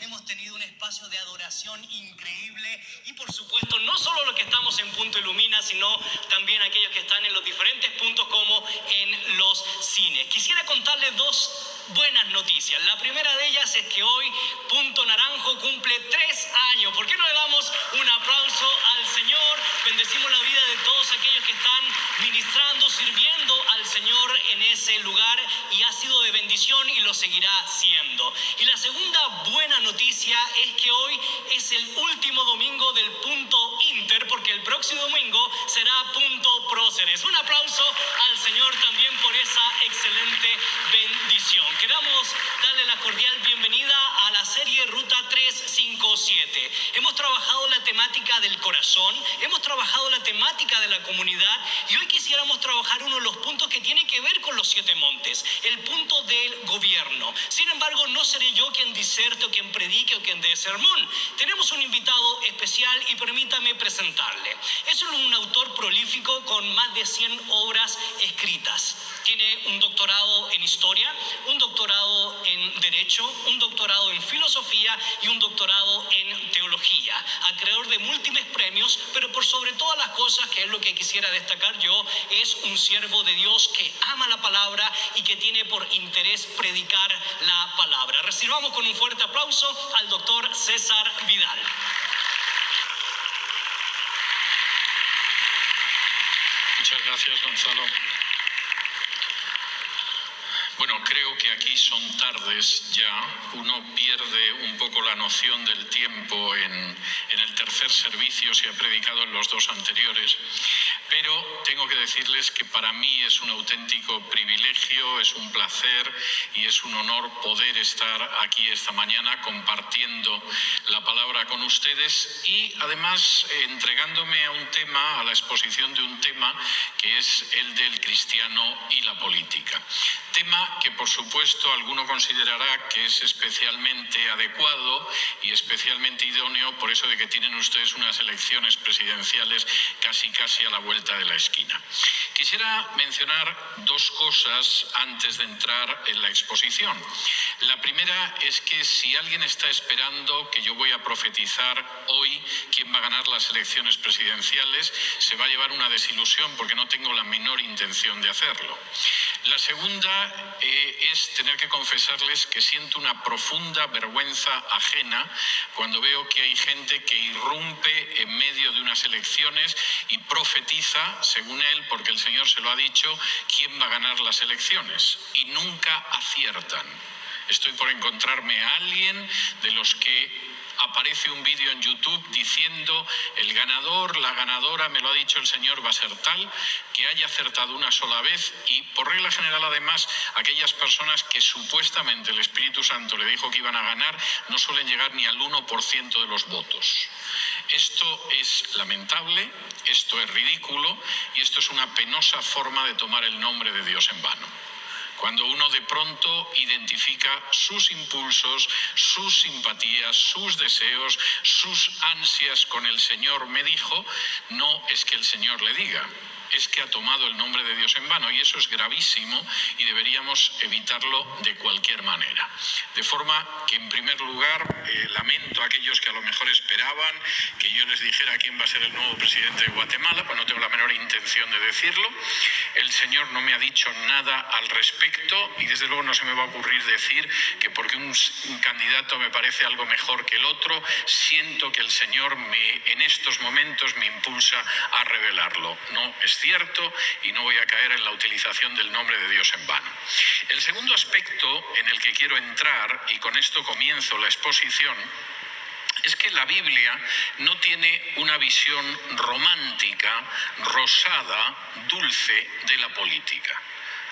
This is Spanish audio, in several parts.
hemos tenido un espacio de adoración increíble y por supuesto no solo los que estamos en Punto Ilumina, sino también aquellos que están en los diferentes puntos como en los cines. Quisiera contarles dos buenas noticias. La primera de ellas es que hoy Punto Naranjo cumple tres años. ¿Por qué no le damos un aplauso Señor? Bendecimos la vida de todos aquellos que están ministrando, sirviendo al Señor en ese lugar y ha sido de bendición y lo seguirá siendo. Y la segunda buena noticia es que hoy es el último domingo del Punto Inter porque el próximo domingo será Punto Próceres. Un aplauso al Señor también por esa excelente bendición. Queremos darle la cordial bienvenida a la serie Ruta 357. Hemos trabajado la temática del corazón, hemos trabajado la temática de la comunidad y hoy quisiéramos trabajar uno de los puntos que tiene que ver con los siete montes, el punto del gobierno. Sin embargo, no seré yo quien diserte o quien predique o quien dé sermón. Tenemos un invitado especial y permítame presentarle. Es un autor prolífico con más de 100 obras escritas. Tiene un doctorado en historia, un doctorado en derecho, un doctorado en filosofía y un doctorado en teología. Acreedor de múltiples premios, pero por sobre todas las cosas, que es lo que quisiera destacar yo, es un siervo de Dios que ama la palabra y que tiene por interés predicar la palabra. Recibamos con un fuerte aplauso al doctor César Vidal. Muchas gracias, Gonzalo. Bueno, creo que aquí son tardes ya. Uno pierde un poco la noción del tiempo en, el tercer servicio, se ha predicado en los dos anteriores. Pero tengo que decirles que para mí es un auténtico privilegio, es un placer y es un honor poder estar aquí esta mañana compartiendo la palabra con ustedes y además entregándome a un tema, a la exposición de un tema que es el del cristiano y la política. Tema que por supuesto alguno considerará que es especialmente adecuado y especialmente idóneo por eso de que tienen ustedes unas elecciones presidenciales casi casi a la vuelta de la esquina. Quisiera mencionar dos cosas antes de entrar en la exposición. La primera es que si alguien está esperando que yo voy a profetizar hoy quién va a ganar las elecciones presidenciales, se va a llevar una desilusión porque no tengo la menor intención de hacerlo. La segunda eh, es tener que confesarles que siento una profunda vergüenza ajena cuando veo que hay gente que irrumpe en medio de unas elecciones y profetiza, según él, porque el Señor se lo ha dicho, quién va a ganar las elecciones y nunca aciertan. Estoy por encontrarme a alguien de los que aparece un vídeo en YouTube diciendo el ganador, la ganadora, me lo ha dicho el Señor, va a ser tal, que haya acertado una sola vez y por regla general además aquellas personas que supuestamente el Espíritu Santo le dijo que iban a ganar no suelen llegar ni al 1% de los votos. Esto es lamentable, esto es ridículo y esto es una penosa forma de tomar el nombre de Dios en vano cuando uno de pronto identifica sus impulsos, sus simpatías, sus deseos, sus ansias con el Señor. Me dijo, no es que el Señor le diga, es que ha tomado el nombre de Dios en vano y eso es gravísimo y deberíamos evitarlo de cualquier manera. De forma que, en primer lugar, eh, lamento a aquellos que a lo mejor esperaban que yo les dijera quién va a ser el nuevo presidente de Guatemala, pues no tengo la menor intención de decirlo. El Señor no me ha dicho nada al respecto y desde luego no se me va a ocurrir decir que porque un, candidato me parece algo mejor que el otro, siento que el Señor me, en estos momentos me impulsa a revelarlo. No es cierto y no voy a caer en la utilización del nombre de Dios en vano. El segundo aspecto en el que quiero entrar, y con esto comienzo la exposición, es que la Biblia no tiene una visión romántica, rosada, dulce de la política.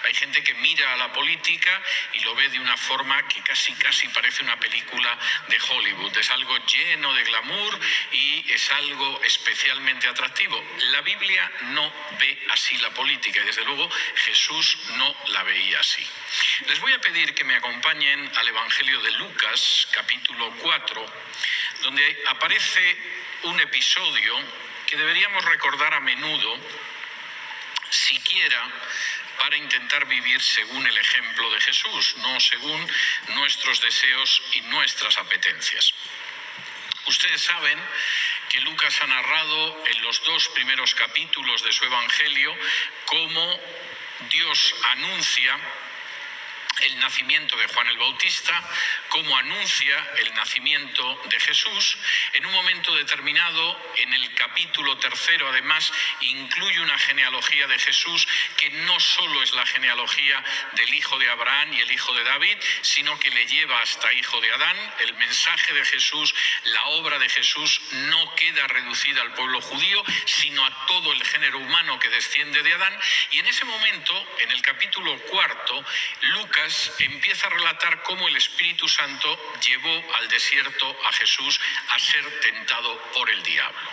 Hay gente que mira a la política y lo ve de una forma que casi casi parece una película de Hollywood. Es algo lleno de glamour y es algo especialmente atractivo. La Biblia no ve así la política y desde luego Jesús no la veía así. Les voy a pedir que me acompañen al Evangelio de Lucas, capítulo 4, donde aparece un episodio que deberíamos recordar a menudo siquiera para intentar vivir según el ejemplo de Jesús, no según nuestros deseos y nuestras apetencias. Ustedes saben que Lucas ha narrado en los dos primeros capítulos de su Evangelio cómo Dios anuncia el nacimiento de Juan el Bautista, cómo anuncia el nacimiento de Jesús. En un momento determinado, en el capítulo tercero, además, incluye una genealogía de Jesús que no solo es la genealogía del hijo de Abraham y el hijo de David, sino que le lleva hasta hijo de Adán. El mensaje de Jesús, la obra de Jesús no queda reducida al pueblo judío, sino a todo el género humano que desciende de Adán. Y en ese momento, en el capítulo cuarto, Lucas empieza a relatar cómo el Espíritu Santo llevó al desierto a Jesús a ser tentado por el diablo.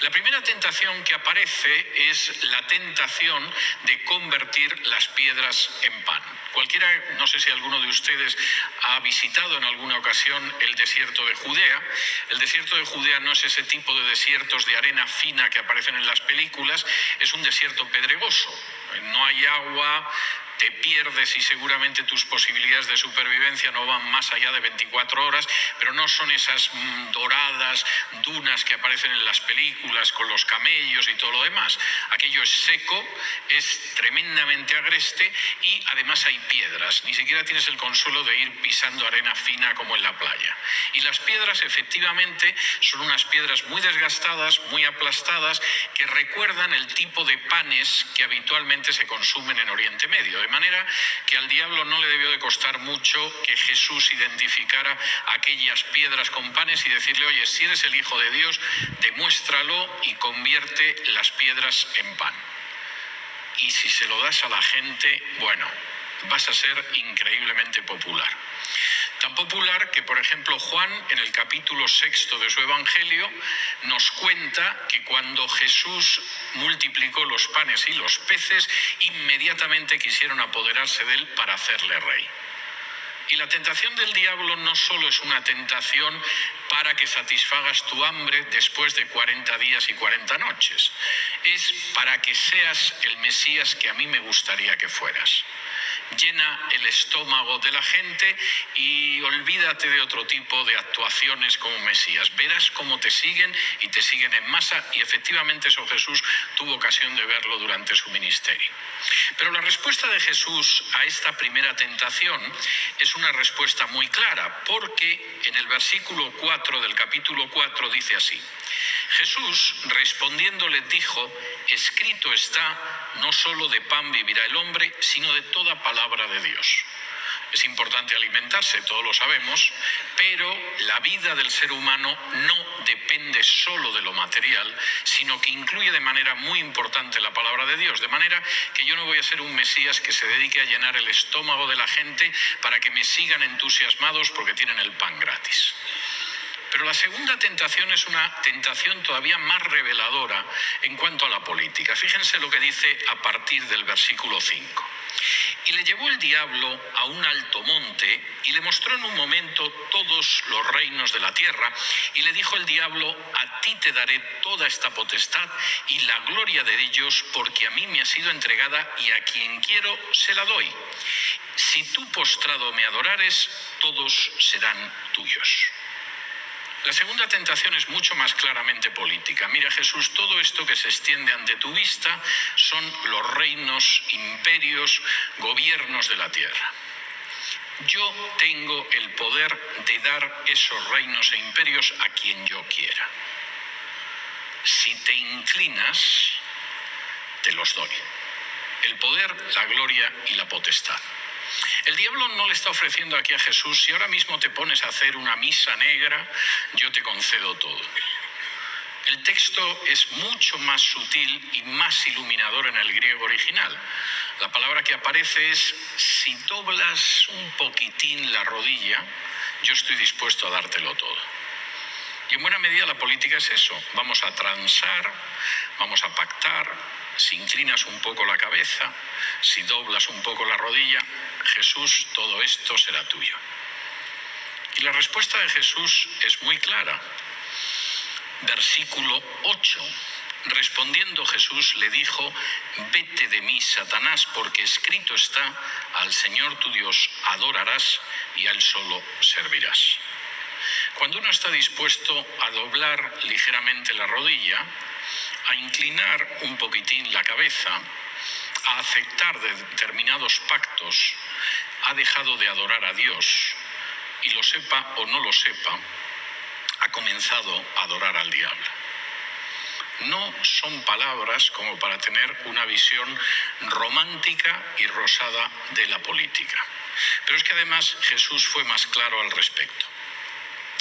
La primera tentación que aparece es la tentación de convertir las piedras en pan. Cualquiera, no sé si alguno de ustedes ha visitado en alguna ocasión el desierto de Judea. El desierto de Judea no es ese tipo de desiertos de arena fina que aparecen en las películas, es un desierto pedregoso. No hay agua, te pierdes y seguramente tus posibilidades de supervivencia no van más allá de 24 horas, pero no son esas mm, doradas dunas que aparecen en las películas con los camellos y todo lo demás. Aquello es seco, es tremendamente agreste y además hay piedras. Ni siquiera tienes el consuelo de ir pisando arena fina como en la playa. Y las piedras efectivamente son unas piedras muy desgastadas, muy aplastadas, que recuerdan el tipo de panes que habitualmente se consumen en Oriente Medio de manera que al diablo no le debió de costar mucho que Jesús identificara aquellas piedras con panes y decirle, oye, si eres el Hijo de Dios, demuéstralo y convierte las piedras en pan. Y si se lo das a la gente, bueno, vas a ser increíblemente popular. Popular que, por ejemplo, Juan, en el capítulo sexto de su Evangelio, nos cuenta que cuando Jesús multiplicó los panes y los peces, inmediatamente quisieron apoderarse de él para hacerle rey. Y la tentación del diablo no solo es una tentación para que satisfagas tu hambre después de 40 días y 40 noches, es para que seas el Mesías que a mí me gustaría que fueras llena el estómago de la gente y olvídate de otro tipo de actuaciones como Mesías. Verás cómo te siguen y te siguen en masa y efectivamente eso Jesús tuvo ocasión de verlo durante su ministerio. Pero la respuesta de Jesús a esta primera tentación es una respuesta muy clara, porque en el versículo 4 del capítulo 4 dice así, Jesús respondiendo le dijo, escrito está, no solo de pan vivirá el hombre, sino de toda palabra de Dios. Es importante alimentarse, todos lo sabemos, pero la vida del ser humano no depende solo de lo material, sino que incluye de manera muy importante la palabra de Dios. De manera que yo no voy a ser un Mesías que se dedique a llenar el estómago de la gente para que me sigan entusiasmados porque tienen el pan gratis. Pero la segunda tentación es una tentación todavía más reveladora en cuanto a la política. Fíjense lo que dice a partir del versículo 5. Y le llevó el diablo a un alto monte y le mostró en un momento todos los reinos de la tierra. Y le dijo el diablo, a ti te daré toda esta potestad y la gloria de ellos, porque a mí me ha sido entregada y a quien quiero se la doy. Si tú postrado me adorares, todos serán tuyos. La segunda tentación es mucho más claramente política. Mira Jesús, todo esto que se extiende ante tu vista son los reinos, imperios, gobiernos de la tierra. Yo tengo el poder de dar esos reinos e imperios a quien yo quiera. Si te inclinas, te los doy. El poder, la gloria y la potestad. El diablo no le está ofreciendo aquí a Jesús, si ahora mismo te pones a hacer una misa negra, yo te concedo todo. El texto es mucho más sutil y más iluminador en el griego original. La palabra que aparece es, si doblas un poquitín la rodilla, yo estoy dispuesto a dártelo todo. Y en buena medida la política es eso. Vamos a transar, vamos a pactar, si inclinas un poco la cabeza, si doblas un poco la rodilla, Jesús, todo esto será tuyo. Y la respuesta de Jesús es muy clara. Versículo 8. Respondiendo Jesús le dijo, vete de mí, Satanás, porque escrito está, al Señor tu Dios adorarás y a Él solo servirás. Cuando uno está dispuesto a doblar ligeramente la rodilla, a inclinar un poquitín la cabeza, a aceptar determinados pactos, ha dejado de adorar a Dios y lo sepa o no lo sepa, ha comenzado a adorar al diablo. No son palabras como para tener una visión romántica y rosada de la política. Pero es que además Jesús fue más claro al respecto.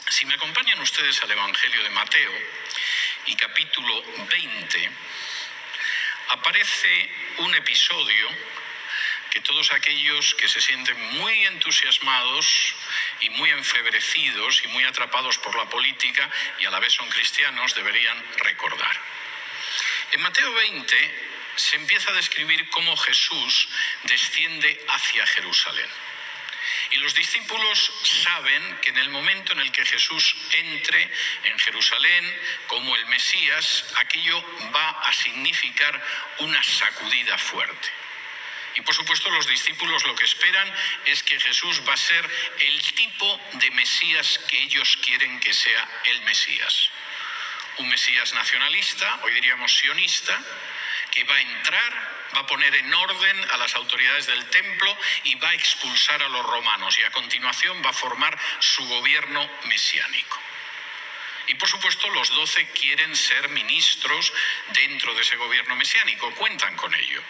Si me acompañan ustedes al Evangelio de Mateo y capítulo 20, aparece un episodio que todos aquellos que se sienten muy entusiasmados y muy enfebrecidos y muy atrapados por la política y a la vez son cristianos deberían recordar. En Mateo 20 se empieza a describir cómo Jesús desciende hacia Jerusalén. Y los discípulos saben que en el momento en el que Jesús entre en Jerusalén como el Mesías, aquello va a significar una sacudida fuerte. Y por supuesto los discípulos lo que esperan es que Jesús va a ser el tipo de Mesías que ellos quieren que sea el Mesías. Un Mesías nacionalista, hoy diríamos sionista, que va a entrar va a poner en orden a las autoridades del templo y va a expulsar a los romanos y a continuación va a formar su gobierno mesiánico. Y por supuesto los doce quieren ser ministros dentro de ese gobierno mesiánico, cuentan con ello.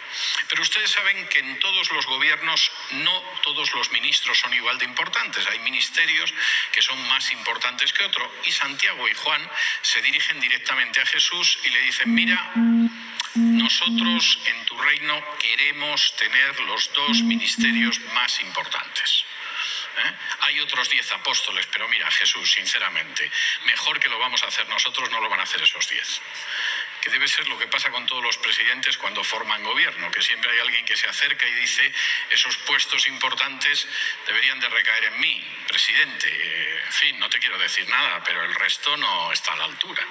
Pero ustedes saben que en todos los gobiernos no todos los ministros son igual de importantes, hay ministerios que son más importantes que otros. Y Santiago y Juan se dirigen directamente a Jesús y le dicen, mira, nosotros en tu reino queremos tener los dos ministerios más importantes. ¿Eh? Hay otros diez apóstoles, pero mira, Jesús, sinceramente, mejor que lo vamos a hacer nosotros, no lo van a hacer esos diez. Que debe ser lo que pasa con todos los presidentes cuando forman gobierno, que siempre hay alguien que se acerca y dice, esos puestos importantes deberían de recaer en mí, presidente. En fin, no te quiero decir nada, pero el resto no está a la altura.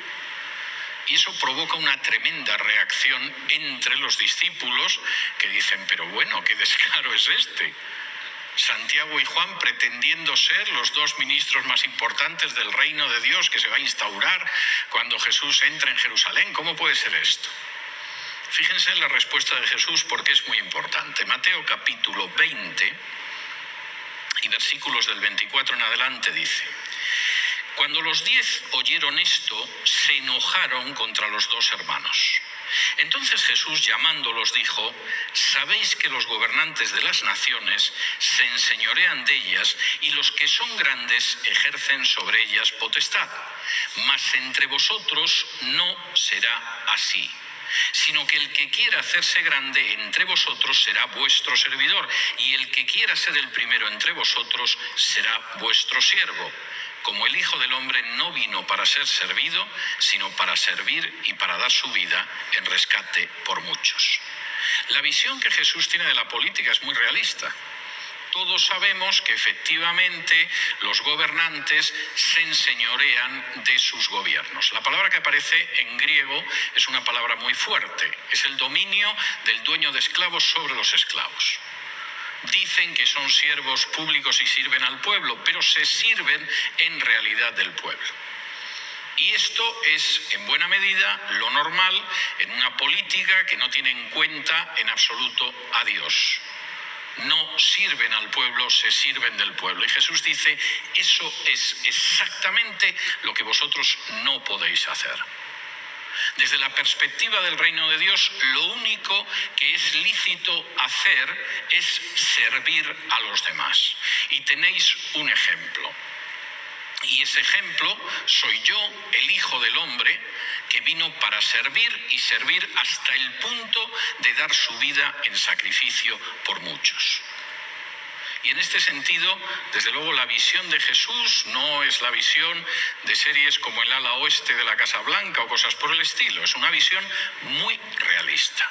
Y eso provoca una tremenda reacción entre los discípulos que dicen, pero bueno, qué descaro es este. Santiago y Juan pretendiendo ser los dos ministros más importantes del reino de Dios que se va a instaurar cuando Jesús entre en Jerusalén. ¿Cómo puede ser esto? Fíjense en la respuesta de Jesús porque es muy importante. Mateo capítulo 20 y versículos del 24 en adelante dice, cuando los diez oyeron esto, se enojaron contra los dos hermanos. Entonces Jesús llamándolos dijo, sabéis que los gobernantes de las naciones se enseñorean de ellas y los que son grandes ejercen sobre ellas potestad. Mas entre vosotros no será así sino que el que quiera hacerse grande entre vosotros será vuestro servidor, y el que quiera ser el primero entre vosotros será vuestro siervo como el Hijo del Hombre no vino para ser servido, sino para servir y para dar su vida en rescate por muchos. La visión que Jesús tiene de la política es muy realista. Todos sabemos que efectivamente los gobernantes se enseñorean de sus gobiernos. La palabra que aparece en griego es una palabra muy fuerte, es el dominio del dueño de esclavos sobre los esclavos dicen que son siervos públicos y sirven al pueblo, pero se sirven en realidad del pueblo. Y esto es, en buena medida, lo normal en una política que no tiene en cuenta en absoluto a Dios. No sirven al pueblo, se sirven del pueblo. Y Jesús dice, eso es exactamente lo que vosotros no podéis hacer. Desde la perspectiva del reino de Dios, lo único que es lícito hacer es servir a los demás. Y tenéis un ejemplo. Y ese ejemplo soy yo, el Hijo del Hombre, que vino para servir y servir hasta el punto de dar su vida en sacrificio por muchos. Y en este sentido, desde luego, la visión de Jesús no es la visión de series como el ala oeste de la Casa Blanca o cosas por el estilo, es una visión muy realista.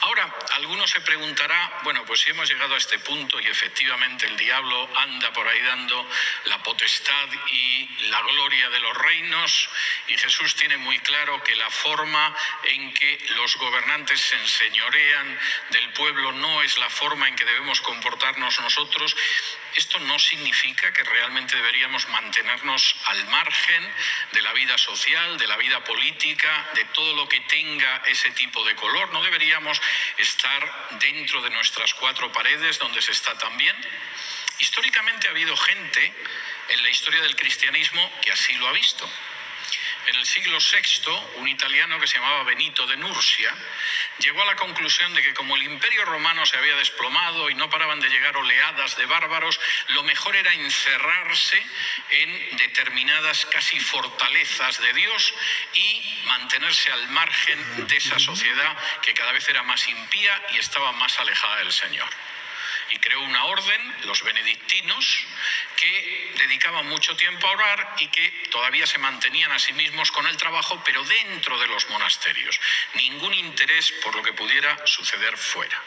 Ahora, alguno se preguntará, bueno, pues si hemos llegado a este punto y efectivamente el diablo anda por ahí dando la potestad y la gloria de los reinos, y Jesús tiene muy claro que la forma en que los gobernantes se enseñorean del pueblo no es la forma en que debemos comportarnos nosotros, esto no significa que realmente deberíamos mantenernos al margen de la vida social, de la vida política, de todo lo que tenga ese tipo de color. No deberíamos estar dentro de nuestras cuatro paredes donde se está también. Históricamente ha habido gente en la historia del cristianismo que así lo ha visto. En el siglo VI, un italiano que se llamaba Benito de Nursia llegó a la conclusión de que como el imperio romano se había desplomado y no paraban de llegar oleadas de bárbaros, lo mejor era encerrarse en determinadas casi fortalezas de Dios y mantenerse al margen de esa sociedad que cada vez era más impía y estaba más alejada del Señor y creó una orden, los benedictinos, que dedicaban mucho tiempo a orar y que todavía se mantenían a sí mismos con el trabajo, pero dentro de los monasterios. Ningún interés por lo que pudiera suceder fuera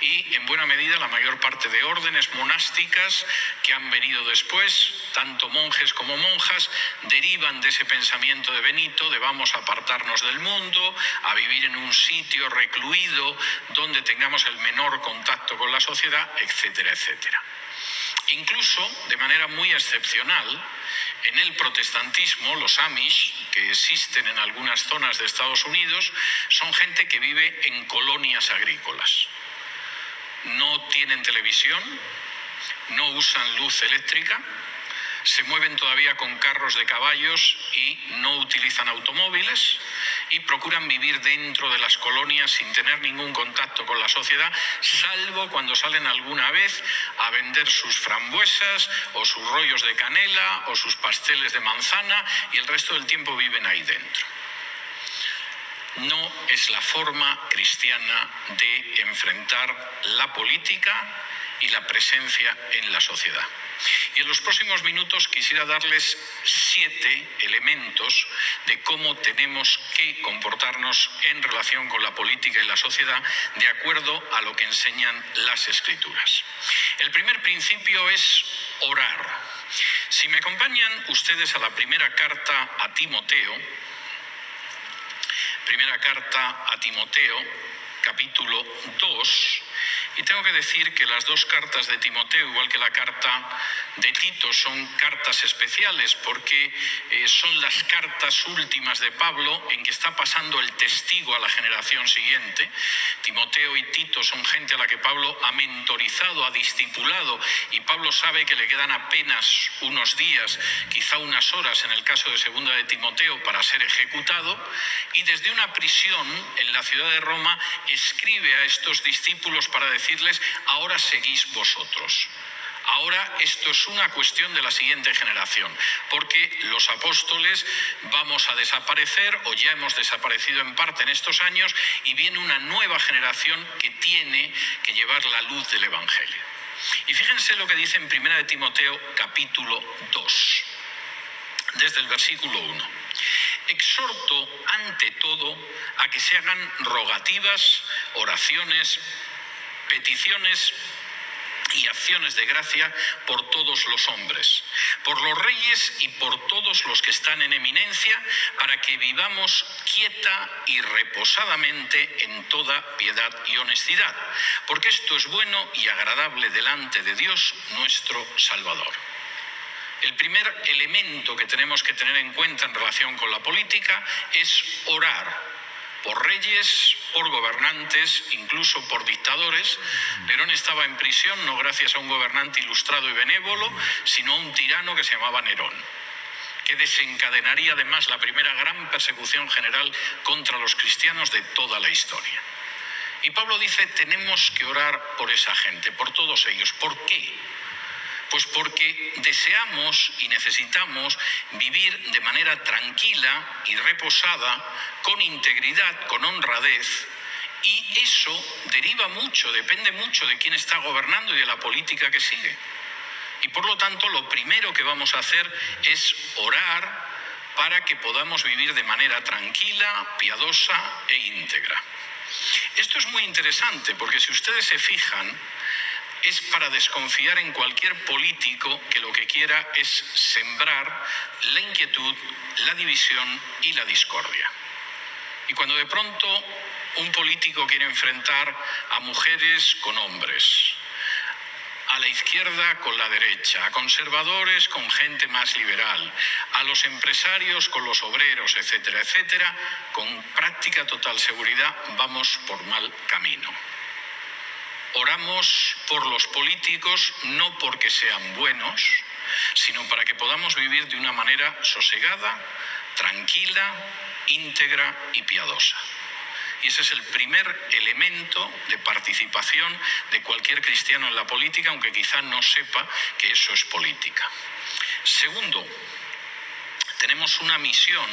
y en buena medida la mayor parte de órdenes monásticas que han venido después, tanto monjes como monjas, derivan de ese pensamiento de Benito de vamos a apartarnos del mundo, a vivir en un sitio recluido donde tengamos el menor contacto con la sociedad, etcétera, etcétera. Incluso, de manera muy excepcional, en el protestantismo, los Amish, que existen en algunas zonas de Estados Unidos, son gente que vive en colonias agrícolas no tienen televisión, no usan luz eléctrica, se mueven todavía con carros de caballos y no utilizan automóviles y procuran vivir dentro de las colonias sin tener ningún contacto con la sociedad, salvo cuando salen alguna vez a vender sus frambuesas o sus rollos de canela o sus pasteles de manzana y el resto del tiempo viven ahí dentro no es la forma cristiana de enfrentar la política y la presencia en la sociedad. Y en los próximos minutos quisiera darles siete elementos de cómo tenemos que comportarnos en relación con la política y la sociedad de acuerdo a lo que enseñan las escrituras. El primer principio es orar. Si me acompañan ustedes a la primera carta a Timoteo, primera carta a Timoteo, capítulo 2, y tengo que decir que las dos cartas de Timoteo, igual que la carta de Tito, son cartas especiales porque eh, son las cartas últimas de Pablo en que está pasando el testigo a la generación siguiente. Timoteo y Tito son gente a la que Pablo ha mentorizado, ha discipulado y Pablo sabe que le quedan apenas unos días, quizá unas horas en el caso de segunda de Timoteo para ser ejecutado y desde una prisión en la ciudad de Roma escribe a estos discípulos para decir ahora seguís vosotros. Ahora esto es una cuestión de la siguiente generación, porque los apóstoles vamos a desaparecer o ya hemos desaparecido en parte en estos años y viene una nueva generación que tiene que llevar la luz del Evangelio. Y fíjense lo que dice en 1 de Timoteo capítulo 2, desde el versículo 1. Exhorto ante todo a que se hagan rogativas, oraciones, peticiones y acciones de gracia por todos los hombres, por los reyes y por todos los que están en eminencia, para que vivamos quieta y reposadamente en toda piedad y honestidad, porque esto es bueno y agradable delante de Dios nuestro Salvador. El primer elemento que tenemos que tener en cuenta en relación con la política es orar por reyes, por gobernantes, incluso por dictadores. Nerón estaba en prisión no gracias a un gobernante ilustrado y benévolo, sino a un tirano que se llamaba Nerón, que desencadenaría además la primera gran persecución general contra los cristianos de toda la historia. Y Pablo dice, tenemos que orar por esa gente, por todos ellos. ¿Por qué? Pues porque deseamos y necesitamos vivir de manera tranquila y reposada, con integridad, con honradez, y eso deriva mucho, depende mucho de quién está gobernando y de la política que sigue. Y por lo tanto, lo primero que vamos a hacer es orar para que podamos vivir de manera tranquila, piadosa e íntegra. Esto es muy interesante porque si ustedes se fijan, es para desconfiar en cualquier político que lo que quiera es sembrar la inquietud, la división y la discordia. Y cuando de pronto un político quiere enfrentar a mujeres con hombres, a la izquierda con la derecha, a conservadores con gente más liberal, a los empresarios con los obreros, etcétera, etcétera, con práctica total seguridad vamos por mal camino. Oramos por los políticos no porque sean buenos, sino para que podamos vivir de una manera sosegada, tranquila, íntegra y piadosa. Y ese es el primer elemento de participación de cualquier cristiano en la política, aunque quizá no sepa que eso es política. Segundo, tenemos una misión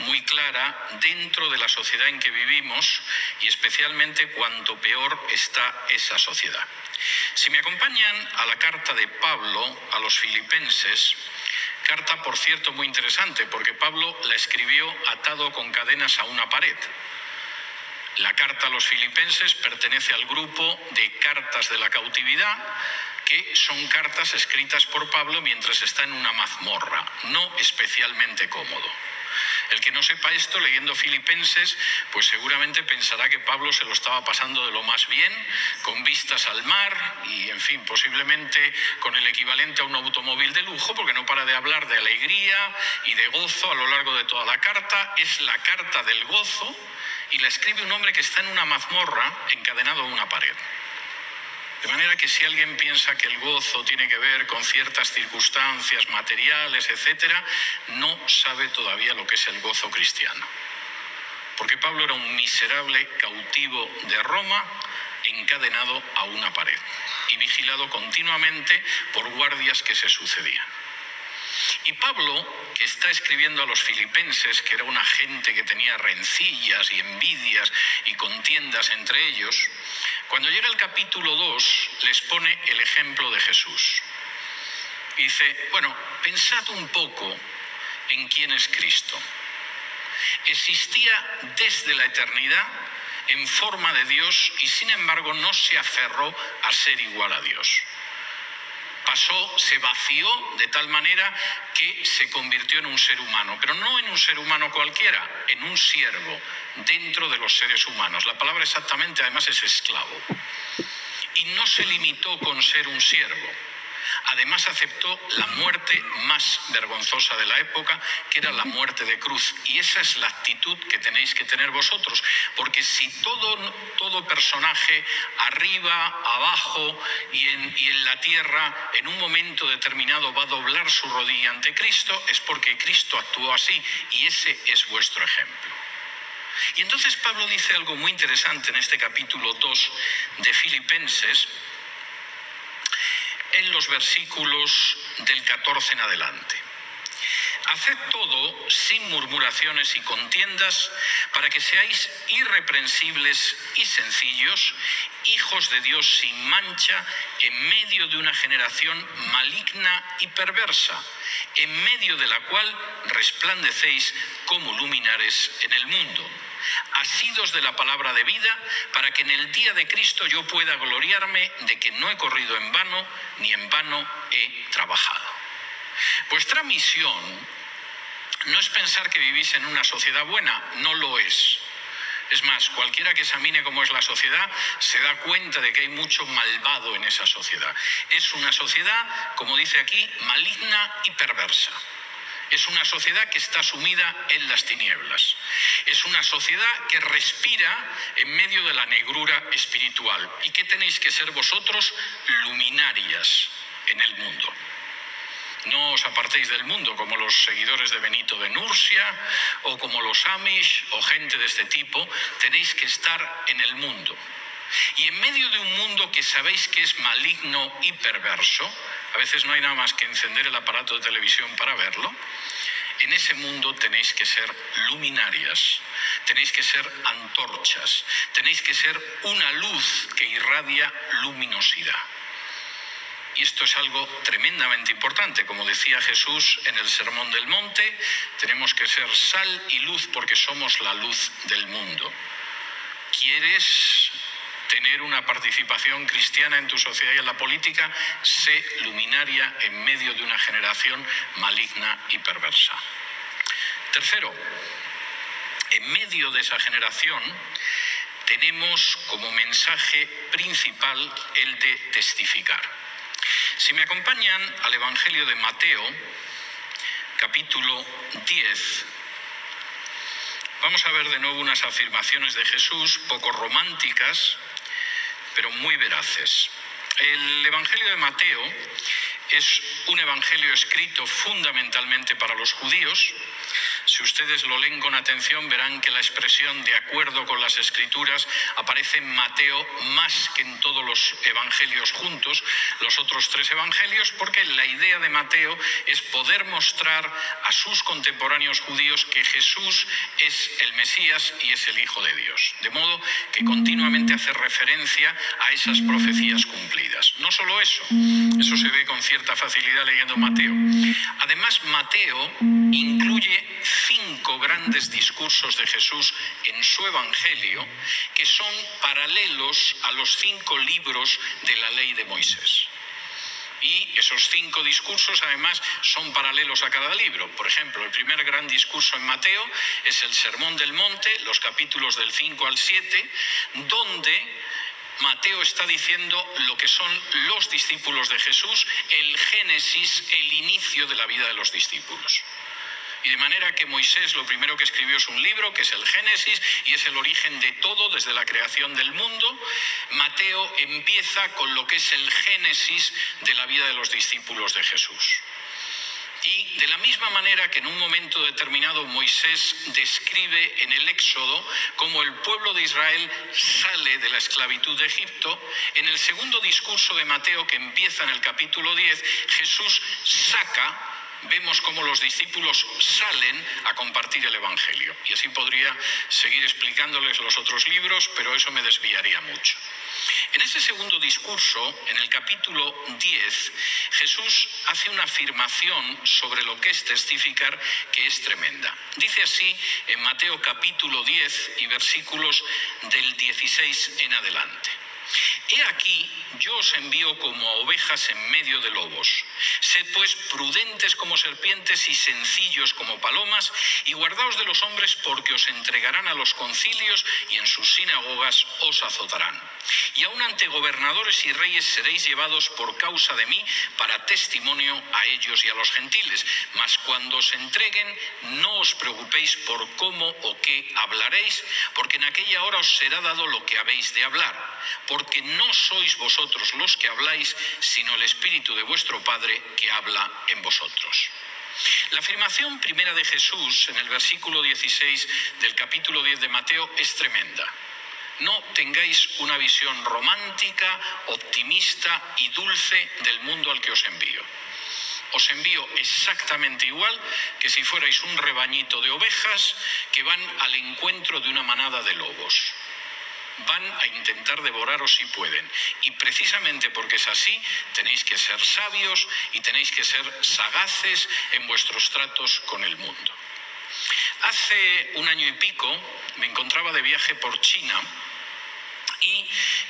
muy clara dentro de la sociedad en que vivimos y especialmente cuanto peor está esa sociedad. Si me acompañan a la carta de Pablo a los filipenses, carta por cierto muy interesante porque Pablo la escribió atado con cadenas a una pared. La carta a los filipenses pertenece al grupo de cartas de la cautividad, que son cartas escritas por Pablo mientras está en una mazmorra, no especialmente cómodo. El que no sepa esto, leyendo Filipenses, pues seguramente pensará que Pablo se lo estaba pasando de lo más bien, con vistas al mar y, en fin, posiblemente con el equivalente a un automóvil de lujo, porque no para de hablar de alegría y de gozo a lo largo de toda la carta. Es la carta del gozo y la escribe un hombre que está en una mazmorra encadenado a una pared. De manera que si alguien piensa que el gozo tiene que ver con ciertas circunstancias materiales, etcétera, no sabe todavía lo que es el gozo cristiano. Porque Pablo era un miserable cautivo de Roma encadenado a una pared y vigilado continuamente por guardias que se sucedían. Y Pablo, que está escribiendo a los filipenses, que era una gente que tenía rencillas y envidias y contiendas entre ellos, cuando llega el capítulo 2 les pone el ejemplo de Jesús. Y dice, bueno, pensad un poco en quién es Cristo. Existía desde la eternidad en forma de Dios y sin embargo no se aferró a ser igual a Dios pasó, se vació de tal manera que se convirtió en un ser humano, pero no en un ser humano cualquiera, en un siervo dentro de los seres humanos. La palabra exactamente además es esclavo. Y no se limitó con ser un siervo Además aceptó la muerte más vergonzosa de la época, que era la muerte de cruz. Y esa es la actitud que tenéis que tener vosotros, porque si todo, todo personaje arriba, abajo y en, y en la tierra en un momento determinado va a doblar su rodilla ante Cristo, es porque Cristo actuó así y ese es vuestro ejemplo. Y entonces Pablo dice algo muy interesante en este capítulo 2 de Filipenses, en los versículos del 14 en adelante. Haced todo sin murmuraciones y contiendas, para que seáis irreprensibles y sencillos, hijos de Dios sin mancha, en medio de una generación maligna y perversa, en medio de la cual resplandecéis como luminares en el mundo asidos de la palabra de vida, para que en el día de Cristo yo pueda gloriarme de que no he corrido en vano, ni en vano he trabajado. Vuestra misión no es pensar que vivís en una sociedad buena, no lo es. Es más, cualquiera que examine cómo es la sociedad se da cuenta de que hay mucho malvado en esa sociedad. Es una sociedad, como dice aquí, maligna y perversa. Es una sociedad que está sumida en las tinieblas. Es una sociedad que respira en medio de la negrura espiritual. ¿Y qué tenéis que ser vosotros? Luminarias en el mundo. No os apartéis del mundo como los seguidores de Benito de Nursia o como los Amish o gente de este tipo. Tenéis que estar en el mundo. Y en medio de un mundo que sabéis que es maligno y perverso, a veces no hay nada más que encender el aparato de televisión para verlo, en ese mundo tenéis que ser luminarias, tenéis que ser antorchas, tenéis que ser una luz que irradia luminosidad. Y esto es algo tremendamente importante. Como decía Jesús en el Sermón del Monte, tenemos que ser sal y luz porque somos la luz del mundo ¿Quieres tener una participación cristiana en tu sociedad y en la política? Sé luminaria en medio de una generación maligna y perversa. Tercero, en medio de esa generación tenemos como mensaje principal el de testificar. Si me acompañan al Evangelio de Mateo, capítulo 10, vamos a ver de nuevo unas afirmaciones de Jesús poco románticas, pero muy veraces. El Evangelio de Mateo es un evangelio escrito fundamentalmente para los judíos, si ustedes lo leen con atención, verán que la expresión de acuerdo con las escrituras aparece en Mateo más que en todos los evangelios juntos, los otros tres evangelios, porque la idea de Mateo es poder mostrar a sus contemporáneos judíos que Jesús es el Mesías y es el Hijo de Dios. De modo que continuamente hace referencia a esas profecías cumplidas. No solo eso, eso se ve con cierta facilidad leyendo Mateo. Además, Mateo incluye cinco grandes discursos de Jesús en su Evangelio que son paralelos a los cinco libros de la ley de Moisés. Y esos cinco discursos además son paralelos a cada libro. Por ejemplo, el primer gran discurso en Mateo es el Sermón del Monte, los capítulos del 5 al 7, donde Mateo está diciendo lo que son los discípulos de Jesús, el génesis, el inicio de la vida de los discípulos. Y de manera que Moisés lo primero que escribió es un libro, que es el Génesis, y es el origen de todo desde la creación del mundo. Mateo empieza con lo que es el Génesis de la vida de los discípulos de Jesús. Y de la misma manera que en un momento determinado Moisés describe en el Éxodo cómo el pueblo de Israel sale de la esclavitud de Egipto, en el segundo discurso de Mateo que empieza en el capítulo 10, Jesús saca vemos cómo los discípulos salen a compartir el Evangelio. Y así podría seguir explicándoles los otros libros, pero eso me desviaría mucho. En ese segundo discurso, en el capítulo 10, Jesús hace una afirmación sobre lo que es testificar que es tremenda. Dice así en Mateo capítulo 10 y versículos del 16 en adelante. He aquí, yo os envío como ovejas en medio de lobos. Sed pues prudentes como serpientes y sencillos como palomas, y guardaos de los hombres porque os entregarán a los concilios y en sus sinagogas os azotarán. Y aun ante gobernadores y reyes seréis llevados por causa de mí para testimonio a ellos y a los gentiles. Mas cuando os entreguen, no os preocupéis por cómo o qué hablaréis, porque en aquella hora os será dado lo que habéis de hablar porque sois vosotros los que habláis, sino el Espíritu de vuestro Padre que habla en vosotros. La afirmación primera de Jesús en el versículo 16 del capítulo 10 de Mateo es tremenda. No tengáis una visión romántica, optimista y dulce del mundo al que os envío. Os envío exactamente igual que si fuerais un rebañito de ovejas que van al encuentro de una manada de lobos van a intentar devoraros si pueden. Y precisamente porque es así, tenéis que ser sabios y tenéis que ser sagaces en vuestros tratos con el mundo. Hace un año y pico me encontraba de viaje por China y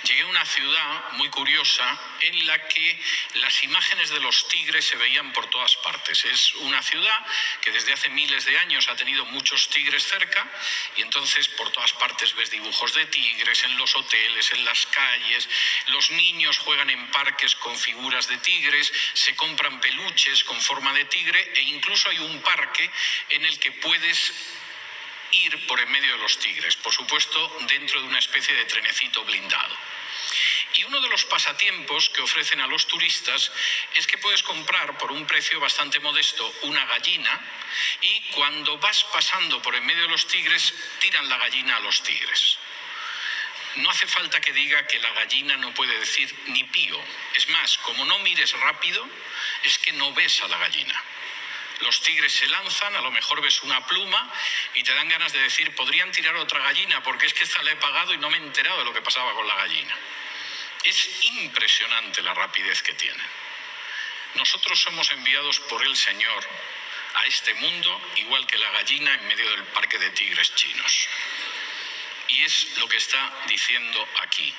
llegué a una ciudad muy curiosa en la que las imágenes de los tigres se veían por todas partes. Es una ciudad que desde hace miles de años ha tenido muchos tigres cerca y entonces por todas partes ves dibujos de tigres en los hoteles, en las calles, los niños juegan en parques con figuras de tigres, se compran peluches con forma de tigre e incluso hay un parque en el que puedes ir por en medio de los tigres, por supuesto dentro de una especie de trenecito blindado. Y uno de los pasatiempos que ofrecen a los turistas es que puedes comprar por un precio bastante modesto una gallina y cuando vas pasando por en medio de los tigres tiran la gallina a los tigres. No hace falta que diga que la gallina no puede decir ni pío. Es más, como no mires rápido, es que no ves a la gallina. Los tigres se lanzan, a lo mejor ves una pluma y te dan ganas de decir, podrían tirar otra gallina porque es que esta la he pagado y no me he enterado de lo que pasaba con la gallina. Es impresionante la rapidez que tienen. Nosotros somos enviados por el Señor a este mundo igual que la gallina en medio del parque de tigres chinos. Y es lo que está diciendo aquí.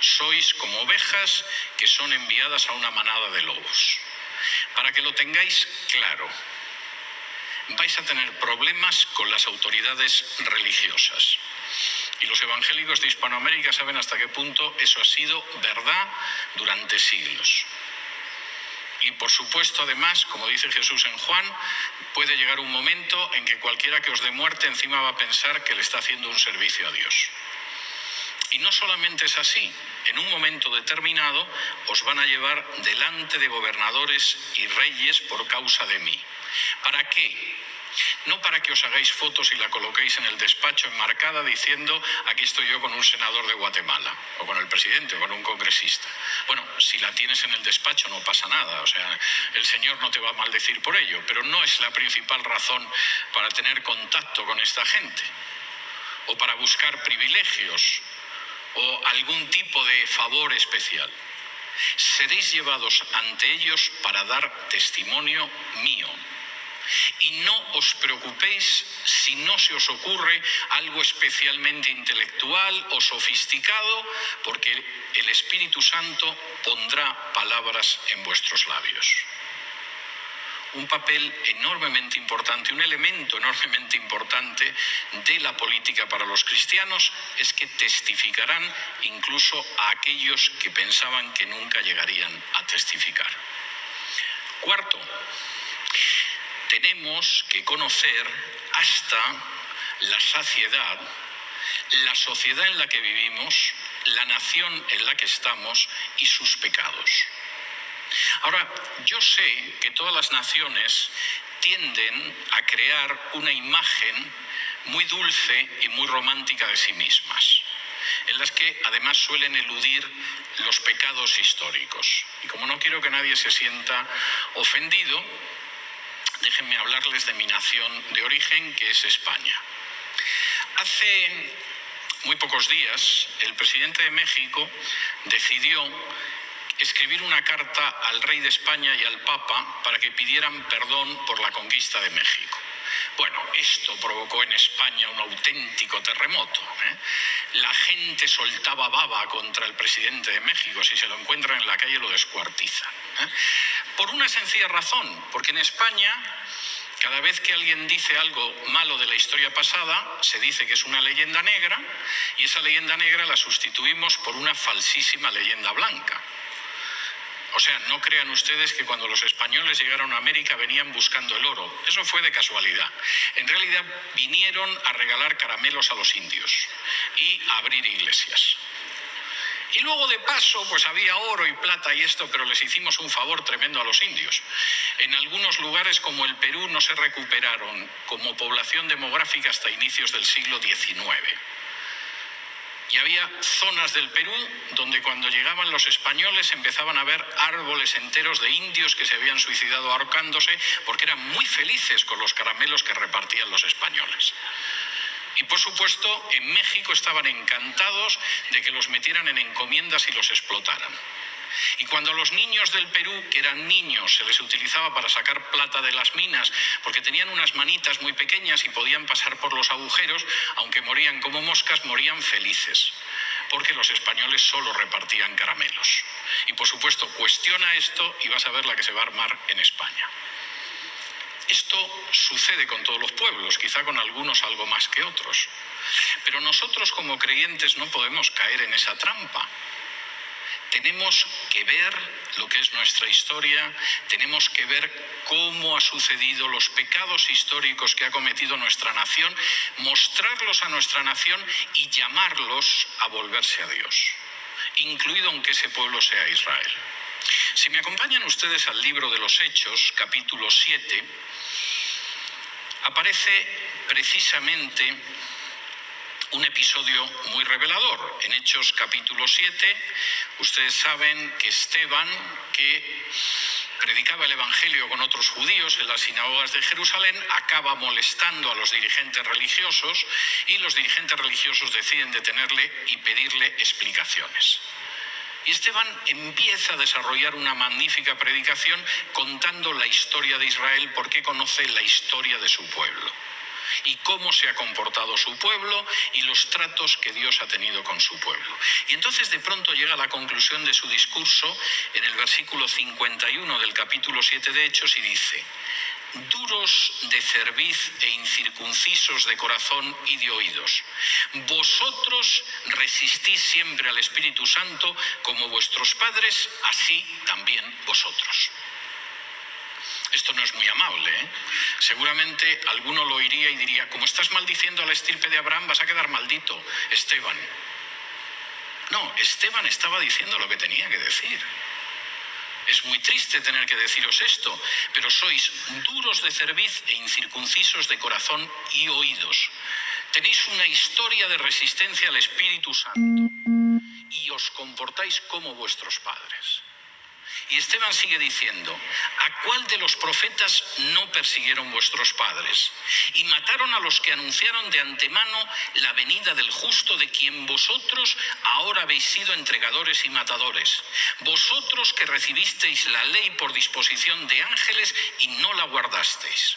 Sois como ovejas que son enviadas a una manada de lobos. Para que lo tengáis claro, vais a tener problemas con las autoridades religiosas. Y los evangélicos de Hispanoamérica saben hasta qué punto eso ha sido verdad durante siglos. Y por supuesto, además, como dice Jesús en Juan, puede llegar un momento en que cualquiera que os dé muerte encima va a pensar que le está haciendo un servicio a Dios. Y no solamente es así, en un momento determinado os van a llevar delante de gobernadores y reyes por causa de mí. ¿Para qué? No para que os hagáis fotos y la coloquéis en el despacho enmarcada diciendo aquí estoy yo con un senador de Guatemala, o con el presidente, o con un congresista. Bueno, si la tienes en el despacho no pasa nada, o sea, el Señor no te va a maldecir por ello, pero no es la principal razón para tener contacto con esta gente, o para buscar privilegios, o algún tipo de favor especial. Seréis llevados ante ellos para dar testimonio mío y no os preocupéis si no se os ocurre algo especialmente intelectual o sofisticado, porque el Espíritu Santo pondrá palabras en vuestros labios. Un papel enormemente importante, un elemento enormemente importante de la política para los cristianos es que testificarán incluso a aquellos que pensaban que nunca llegarían a testificar. Cuarto, tenemos que conocer hasta la saciedad la sociedad en la que vivimos, la nación en la que estamos y sus pecados. Ahora, yo sé que todas las naciones tienden a crear una imagen muy dulce y muy romántica de sí mismas, en las que además suelen eludir los pecados históricos. Y como no quiero que nadie se sienta ofendido, déjenme hablarles de mi nación de origen, que es España. Hace muy pocos días, el presidente de México decidió escribir una carta al rey de España y al Papa para que pidieran perdón por la conquista de México. Bueno, esto provocó en España un auténtico terremoto. ¿eh? La gente soltaba baba contra el presidente de México. Si se lo encuentran en la calle lo descuartizan. ¿eh? Por una sencilla razón, porque en España cada vez que alguien dice algo malo de la historia pasada, se dice que es una leyenda negra y esa leyenda negra la sustituimos por una falsísima leyenda blanca. O sea, no crean ustedes que cuando los españoles llegaron a América venían buscando el oro. Eso fue de casualidad. En realidad vinieron a regalar caramelos a los indios y a abrir iglesias. Y luego de paso, pues había oro y plata y esto, pero les hicimos un favor tremendo a los indios. En algunos lugares como el Perú no se recuperaron como población demográfica hasta inicios del siglo XIX. Y había zonas del Perú donde cuando llegaban los españoles empezaban a ver árboles enteros de indios que se habían suicidado ahorcándose porque eran muy felices con los caramelos que repartían los españoles. Y por supuesto, en México estaban encantados de que los metieran en encomiendas y los explotaran. Y cuando los niños del Perú, que eran niños, se les utilizaba para sacar plata de las minas, porque tenían unas manitas muy pequeñas y podían pasar por los agujeros, aunque morían como moscas, morían felices, porque los españoles solo repartían caramelos. Y por supuesto, cuestiona esto y vas a ver la que se va a armar en España. Esto sucede con todos los pueblos, quizá con algunos algo más que otros. Pero nosotros como creyentes no podemos caer en esa trampa. Tenemos que ver lo que es nuestra historia, tenemos que ver cómo ha sucedido los pecados históricos que ha cometido nuestra nación, mostrarlos a nuestra nación y llamarlos a volverse a Dios, incluido aunque ese pueblo sea Israel. Si me acompañan ustedes al libro de los Hechos, capítulo 7, aparece precisamente un episodio muy revelador. En Hechos capítulo 7, ustedes saben que Esteban, que predicaba el Evangelio con otros judíos en las sinagogas de Jerusalén, acaba molestando a los dirigentes religiosos y los dirigentes religiosos deciden detenerle y pedirle explicaciones. Y Esteban empieza a desarrollar una magnífica predicación contando la historia de Israel porque conoce la historia de su pueblo. Y cómo se ha comportado su pueblo y los tratos que Dios ha tenido con su pueblo. Y entonces de pronto llega a la conclusión de su discurso en el versículo 51 del capítulo 7 de Hechos y dice, duros de cerviz e incircuncisos de corazón y de oídos. Vosotros resistís siempre al Espíritu Santo como vuestros padres, así también vosotros. Esto no es muy amable. ¿eh? Seguramente alguno lo oiría y diría, como estás maldiciendo a la estirpe de Abraham, vas a quedar maldito, Esteban. No, Esteban estaba diciendo lo que tenía que decir. Es muy triste tener que deciros esto, pero sois duros de cerviz e incircuncisos de corazón y oídos. Tenéis una historia de resistencia al Espíritu Santo y os comportáis como vuestros padres. Y Esteban sigue diciendo, ¿a cuál de los profetas no persiguieron vuestros padres? Y mataron a los que anunciaron de antemano la venida del justo de quien vosotros ahora habéis sido entregadores y matadores. Vosotros que recibisteis la ley por disposición de ángeles y no la guardasteis.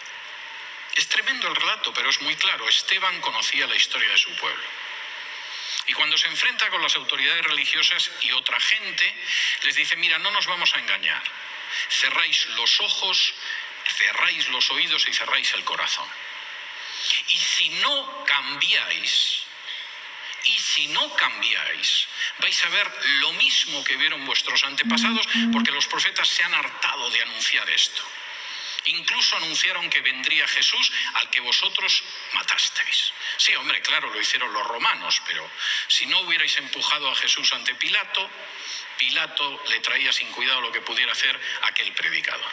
Es tremendo el relato, pero es muy claro. Esteban conocía la historia de su pueblo. Y cuando se enfrenta con las autoridades religiosas y otra gente, les dice, mira, no nos vamos a engañar. Cerráis los ojos, cerráis los oídos y cerráis el corazón. Y si no cambiáis, y si no cambiáis, vais a ver lo mismo que vieron vuestros antepasados, porque los profetas se han hartado de anunciar esto. Incluso anunciaron que vendría Jesús al que vosotros matasteis. Sí, hombre, claro, lo hicieron los romanos, pero si no hubierais empujado a Jesús ante Pilato, Pilato le traía sin cuidado lo que pudiera hacer aquel predicador.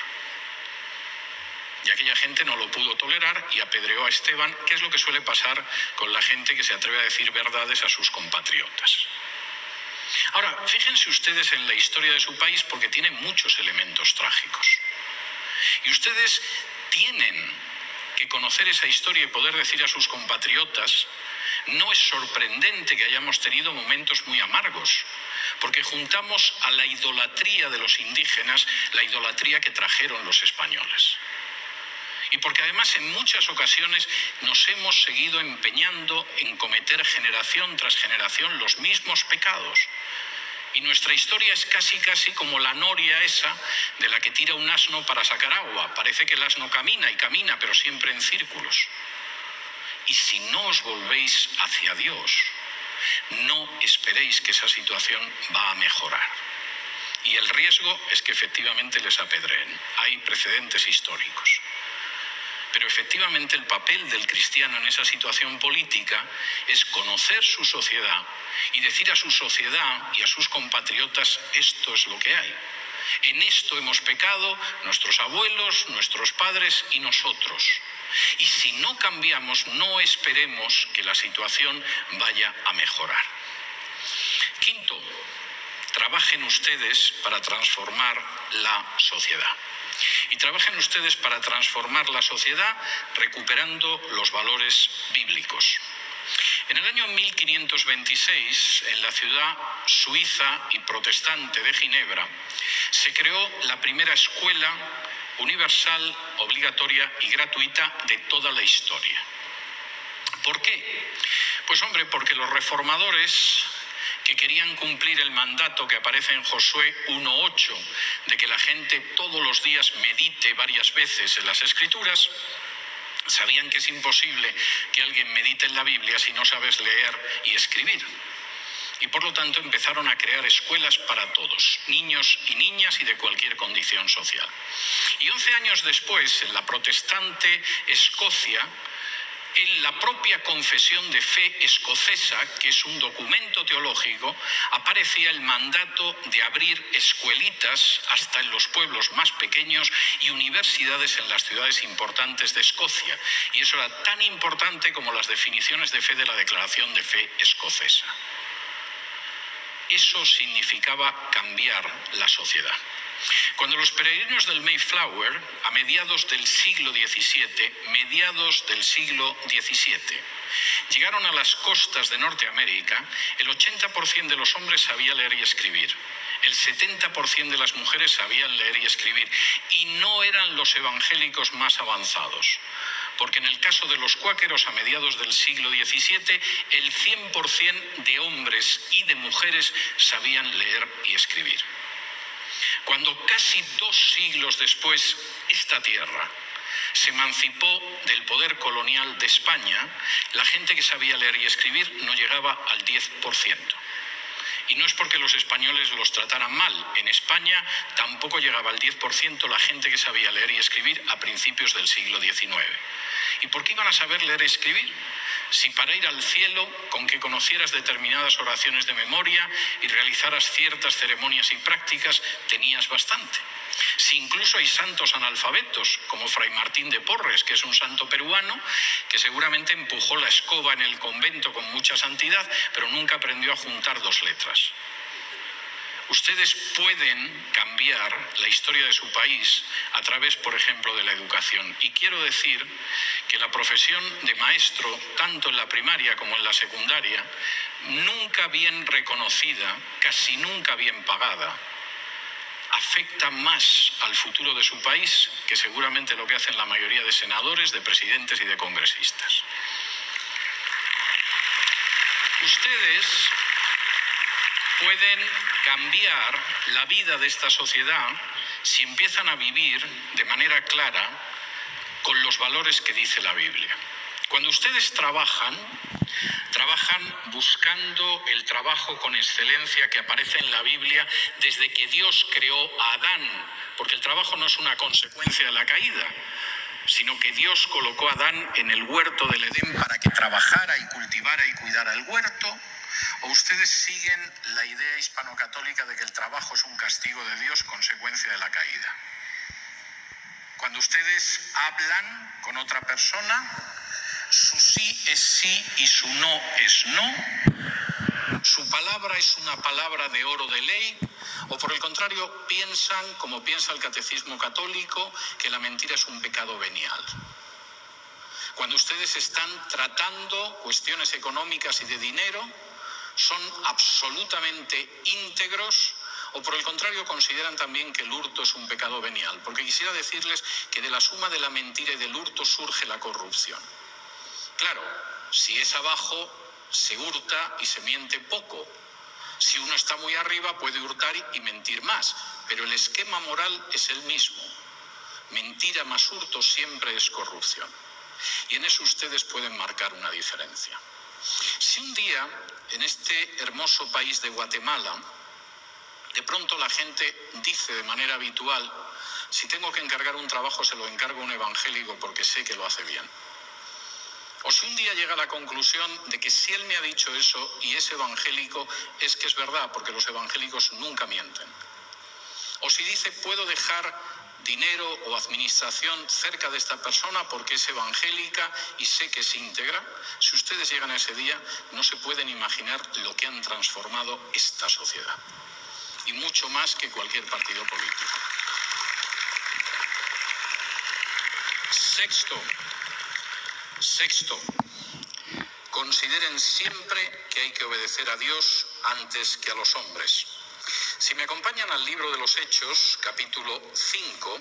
Y aquella gente no lo pudo tolerar y apedreó a Esteban, que es lo que suele pasar con la gente que se atreve a decir verdades a sus compatriotas. Ahora, fíjense ustedes en la historia de su país porque tiene muchos elementos trágicos. Y ustedes tienen que conocer esa historia y poder decir a sus compatriotas, no es sorprendente que hayamos tenido momentos muy amargos, porque juntamos a la idolatría de los indígenas la idolatría que trajeron los españoles. Y porque además en muchas ocasiones nos hemos seguido empeñando en cometer generación tras generación los mismos pecados. Y nuestra historia es casi, casi como la noria esa de la que tira un asno para sacar agua. Parece que el asno camina y camina, pero siempre en círculos. Y si no os volvéis hacia Dios, no esperéis que esa situación va a mejorar. Y el riesgo es que efectivamente les apedreen. Hay precedentes históricos. Pero efectivamente el papel del cristiano en esa situación política es conocer su sociedad y decir a su sociedad y a sus compatriotas esto es lo que hay. En esto hemos pecado nuestros abuelos, nuestros padres y nosotros. Y si no cambiamos, no esperemos que la situación vaya a mejorar. Quinto, trabajen ustedes para transformar la sociedad. Y trabajen ustedes para transformar la sociedad recuperando los valores bíblicos. En el año 1526, en la ciudad suiza y protestante de Ginebra, se creó la primera escuela universal, obligatoria y gratuita de toda la historia. ¿Por qué? Pues hombre, porque los reformadores que querían cumplir el mandato que aparece en Josué 1.8, de que la gente todos los días medite varias veces en las escrituras, sabían que es imposible que alguien medite en la Biblia si no sabes leer y escribir. Y por lo tanto empezaron a crear escuelas para todos, niños y niñas y de cualquier condición social. Y once años después, en la protestante Escocia, En la propia confesión de fe escocesa, que es un documento teológico, aparecía el mandato de abrir escuelitas hasta en los pueblos más pequeños y universidades en las ciudades importantes de Escocia. Y eso era tan importante como las definiciones de fe de la Declaración de Fe escocesa. Eso significaba cambiar la sociedad. Cuando los peregrinos del Mayflower, a mediados del siglo XVII, mediados del siglo XVII, llegaron a las costas de Norteamérica, el 80% de los hombres sabía leer y escribir. El 70% de las mujeres sabían leer y escribir y no eran los evangélicos más avanzados porque en el caso de los cuáqueros a mediados del siglo XVII, el 100% de hombres y de mujeres sabían leer y escribir. Cuando casi dos siglos después esta tierra se emancipó del poder colonial de España, la gente que sabía leer y escribir no llegaba al 10%. Y no es porque los españoles los trataran mal. En España tampoco llegaba al 10% la gente que sabía leer y escribir a principios del siglo XIX. ¿Y por qué iban a saber leer y escribir? Si para ir al cielo, con que conocieras determinadas oraciones de memoria y realizaras ciertas ceremonias y prácticas, tenías bastante. Si incluso hay santos analfabetos, como Fray Martín de Porres, que es un santo peruano, que seguramente empujó la escoba en el convento con mucha santidad, pero nunca aprendió a juntar dos letras. Ustedes pueden cambiar la historia de su país a través, por ejemplo, de la educación. Y quiero decir que la profesión de maestro, tanto en la primaria como en la secundaria, nunca bien reconocida, casi nunca bien pagada, afecta más al futuro de su país que seguramente lo que hacen la mayoría de senadores, de presidentes y de congresistas. Ustedes pueden cambiar la vida de esta sociedad si empiezan a vivir de manera clara con los valores que dice la Biblia. Cuando ustedes trabajan, trabajan buscando el trabajo con excelencia que aparece en la Biblia desde que Dios creó a Adán, porque el trabajo no es una consecuencia de la caída, sino que Dios colocó a Adán en el huerto del Edén para que trabajara y cultivara y cuidara el huerto ¿O ustedes siguen la idea hispano-católica de que el trabajo es un castigo de Dios consecuencia de la caída? Cuando ustedes hablan con otra persona, su sí es sí y su no es no. Su palabra es una palabra de oro de ley. O por el contrario, piensan, como piensa el catecismo católico, que la mentira es un pecado venial. Cuando ustedes están tratando cuestiones económicas y de dinero, son absolutamente íntegros o por el contrario consideran también que el hurto es un pecado venial, porque quisiera decirles que de la suma de la mentira y del hurto surge la corrupción. Claro, si es abajo, se hurta y se miente poco. Si uno está muy arriba, puede hurtar y mentir más, pero el esquema moral es el mismo. Mentira más hurto siempre es corrupción. Y en eso ustedes pueden marcar una diferencia. Si un día en este hermoso país de Guatemala, de pronto la gente dice de manera habitual, si tengo que encargar un trabajo se lo encargo a un evangélico porque sé que lo hace bien. O si un día llega a la conclusión de que si él me ha dicho eso y es evangélico, es que es verdad, porque los evangélicos nunca mienten. O si dice, puedo dejar dinero o administración cerca de esta persona porque es evangélica y sé que es íntegra, si ustedes llegan a ese día no se pueden imaginar lo que han transformado esta sociedad. Y mucho más que cualquier partido político. Sexto, sexto, consideren siempre que hay que obedecer a Dios antes que a los hombres. Si me acompañan al libro de los Hechos, capítulo 5,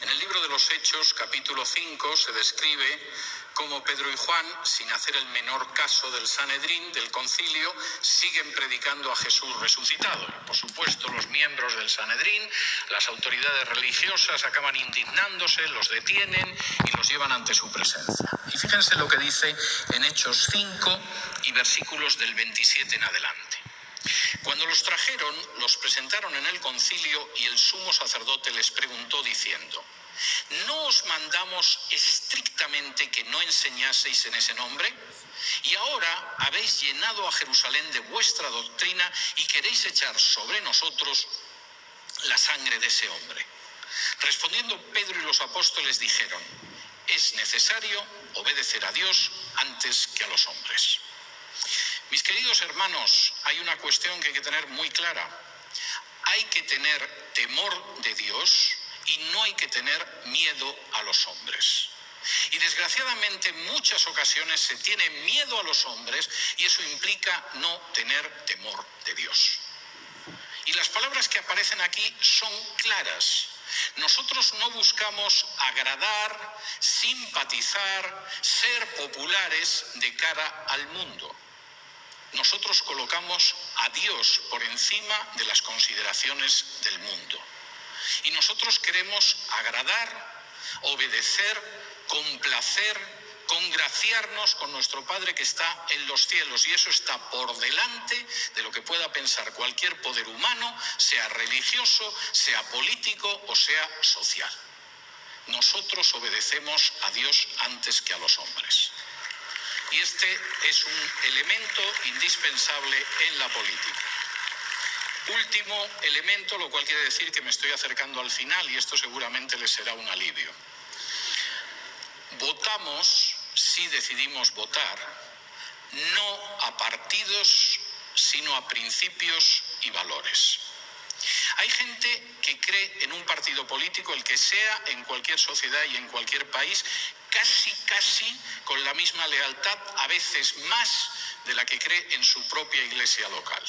en el libro de los Hechos, capítulo 5, se describe cómo Pedro y Juan, sin hacer el menor caso del Sanedrín, del concilio, siguen predicando a Jesús resucitado. Por supuesto, los miembros del Sanedrín, las autoridades religiosas acaban indignándose, los detienen y los llevan ante su presencia. Y fíjense lo que dice en Hechos 5 y versículos del 27 en adelante. Cuando los trajeron, los presentaron en el concilio y el sumo sacerdote les preguntó diciendo, ¿no os mandamos estrictamente que no enseñaseis en ese nombre? Y ahora habéis llenado a Jerusalén de vuestra doctrina y queréis echar sobre nosotros la sangre de ese hombre. Respondiendo Pedro y los apóstoles dijeron, es necesario obedecer a Dios antes que a los hombres. Mis queridos hermanos, hay una cuestión que hay que tener muy clara. Hay que tener temor de Dios y no hay que tener miedo a los hombres. Y desgraciadamente en muchas ocasiones se tiene miedo a los hombres y eso implica no tener temor de Dios. Y las palabras que aparecen aquí son claras. Nosotros no buscamos agradar, simpatizar, ser populares de cara al mundo. Nosotros colocamos a Dios por encima de las consideraciones del mundo. Y nosotros queremos agradar, obedecer, complacer, congraciarnos con nuestro Padre que está en los cielos. Y eso está por delante de lo que pueda pensar cualquier poder humano, sea religioso, sea político o sea social. Nosotros obedecemos a Dios antes que a los hombres. Y este es un elemento indispensable en la política. Último elemento, lo cual quiere decir que me estoy acercando al final y esto seguramente les será un alivio. Votamos, si decidimos votar, no a partidos, sino a principios y valores. Hay gente que cree en un partido político, el que sea, en cualquier sociedad y en cualquier país, casi, casi con la misma lealtad, a veces más de la que cree en su propia iglesia local.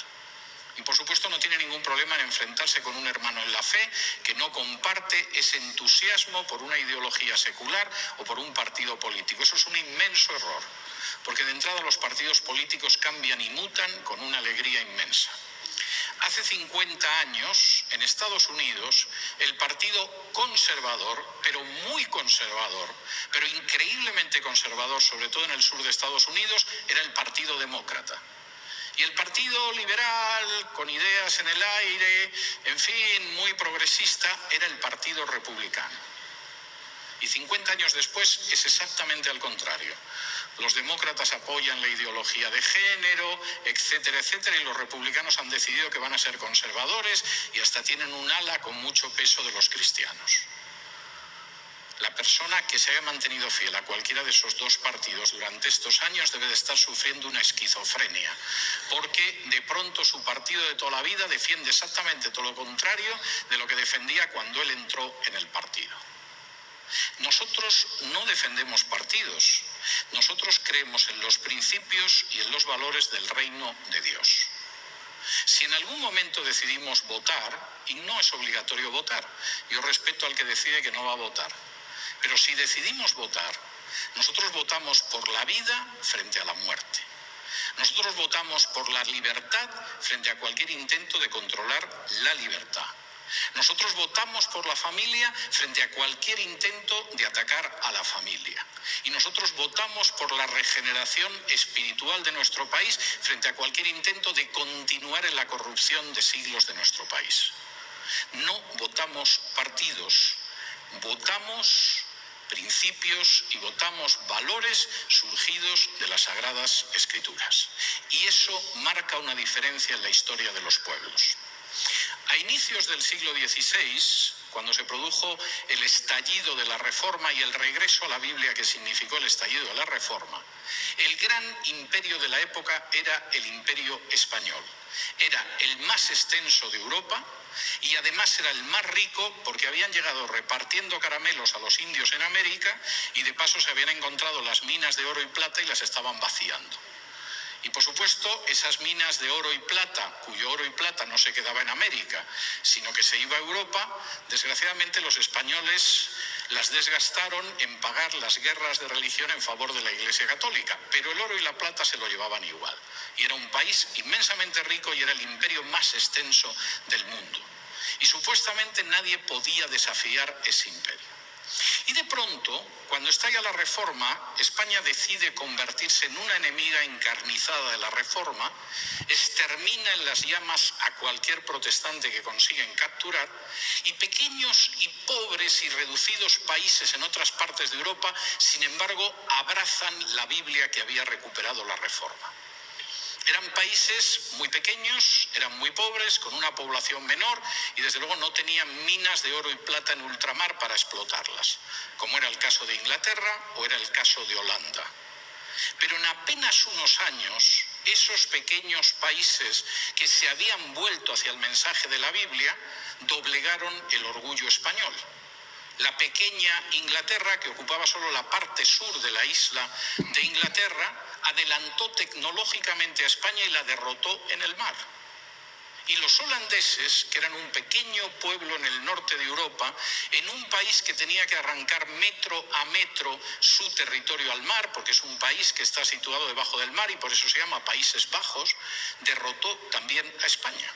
Y por supuesto no tiene ningún problema en enfrentarse con un hermano en la fe que no comparte ese entusiasmo por una ideología secular o por un partido político. Eso es un inmenso error, porque de entrada los partidos políticos cambian y mutan con una alegría inmensa. Hace 50 años, en Estados Unidos, el partido conservador, pero muy conservador, pero increíblemente conservador, sobre todo en el sur de Estados Unidos, era el Partido Demócrata. Y el Partido Liberal, con ideas en el aire, en fin, muy progresista, era el Partido Republicano. Y 50 años después es exactamente al contrario. Los demócratas apoyan la ideología de género, etcétera, etcétera, y los republicanos han decidido que van a ser conservadores y hasta tienen un ala con mucho peso de los cristianos. La persona que se haya mantenido fiel a cualquiera de esos dos partidos durante estos años debe de estar sufriendo una esquizofrenia, porque de pronto su partido de toda la vida defiende exactamente todo lo contrario de lo que defendía cuando él entró en el partido. Nosotros no defendemos partidos, nosotros creemos en los principios y en los valores del reino de Dios. Si en algún momento decidimos votar, y no es obligatorio votar, yo respeto al que decide que no va a votar, pero si decidimos votar, nosotros votamos por la vida frente a la muerte. Nosotros votamos por la libertad frente a cualquier intento de controlar la libertad. Nosotros votamos por la familia frente a cualquier intento de atacar a la familia. Y nosotros votamos por la regeneración espiritual de nuestro país frente a cualquier intento de continuar en la corrupción de siglos de nuestro país. No votamos partidos, votamos principios y votamos valores surgidos de las sagradas escrituras. Y eso marca una diferencia en la historia de los pueblos. A inicios del siglo XVI, cuando se produjo el estallido de la Reforma y el regreso a la Biblia que significó el estallido de la Reforma, el gran imperio de la época era el imperio español. Era el más extenso de Europa, y además era el más rico porque habían llegado repartiendo caramelos a los indios en América y de paso se habían encontrado las minas de oro y plata y las estaban vaciando. Y por supuesto, esas minas de oro y plata, cuyo oro y plata no se quedaba en América, sino que se iba a Europa, desgraciadamente los españoles las desgastaron en pagar las guerras de religión en favor de la Iglesia Católica, pero el oro y la plata se lo llevaban igual. Y era un país inmensamente rico y era el imperio más extenso del mundo. Y supuestamente nadie podía desafiar ese imperio. Y de pronto, cuando estalla la reforma, España decide convertirse en una enemiga encarnizada de la reforma, extermina en las llamas a cualquier protestante que consiguen capturar, y pequeños y pobres y reducidos países en otras partes de Europa, sin embargo, abrazan la Biblia que había recuperado la reforma. Eran países muy pequeños, eran muy pobres, con una población menor y desde luego no tenían minas de oro y plata en ultramar para explotarlas, como era el caso de Inglaterra o era el caso de Holanda. Pero en apenas unos años, esos pequeños países que se habían vuelto hacia el mensaje de la Biblia doblegaron el orgullo español. La pequeña Inglaterra, que ocupaba solo la parte sur de la isla de Inglaterra, adelantó tecnológicamente a España y la derrotó en el mar. Y los holandeses, que eran un pequeño pueblo en el norte de Europa, en un país que tenía que arrancar metro a metro su territorio al mar, porque es un país que está situado debajo del mar y por eso se llama Países Bajos, derrotó también a España.